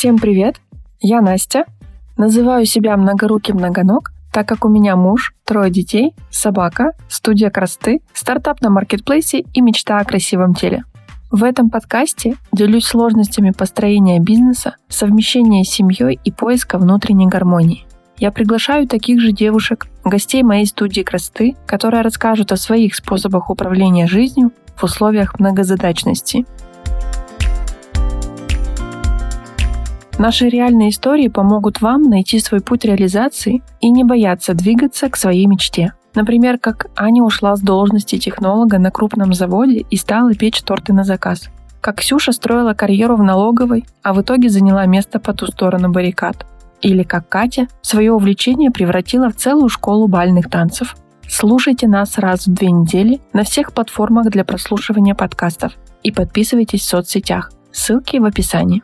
Всем привет! Я Настя. Называю себя многорукий многоног, так как у меня муж, трое детей, собака, студия красоты, стартап на маркетплейсе и мечта о красивом теле. В этом подкасте делюсь сложностями построения бизнеса, совмещения с семьей и поиска внутренней гармонии. Я приглашаю таких же девушек, гостей моей студии красоты, которые расскажут о своих способах управления жизнью в условиях многозадачности. Наши реальные истории помогут вам найти свой путь реализации и не бояться двигаться к своей мечте. Например, как Аня ушла с должности технолога на крупном заводе и стала печь торты на заказ. Как Ксюша строила карьеру в налоговой, а в итоге заняла место по ту сторону баррикад. Или как Катя свое увлечение превратила в целую школу бальных танцев. Слушайте нас раз в две недели на всех платформах для прослушивания подкастов и подписывайтесь в соцсетях. Ссылки в описании.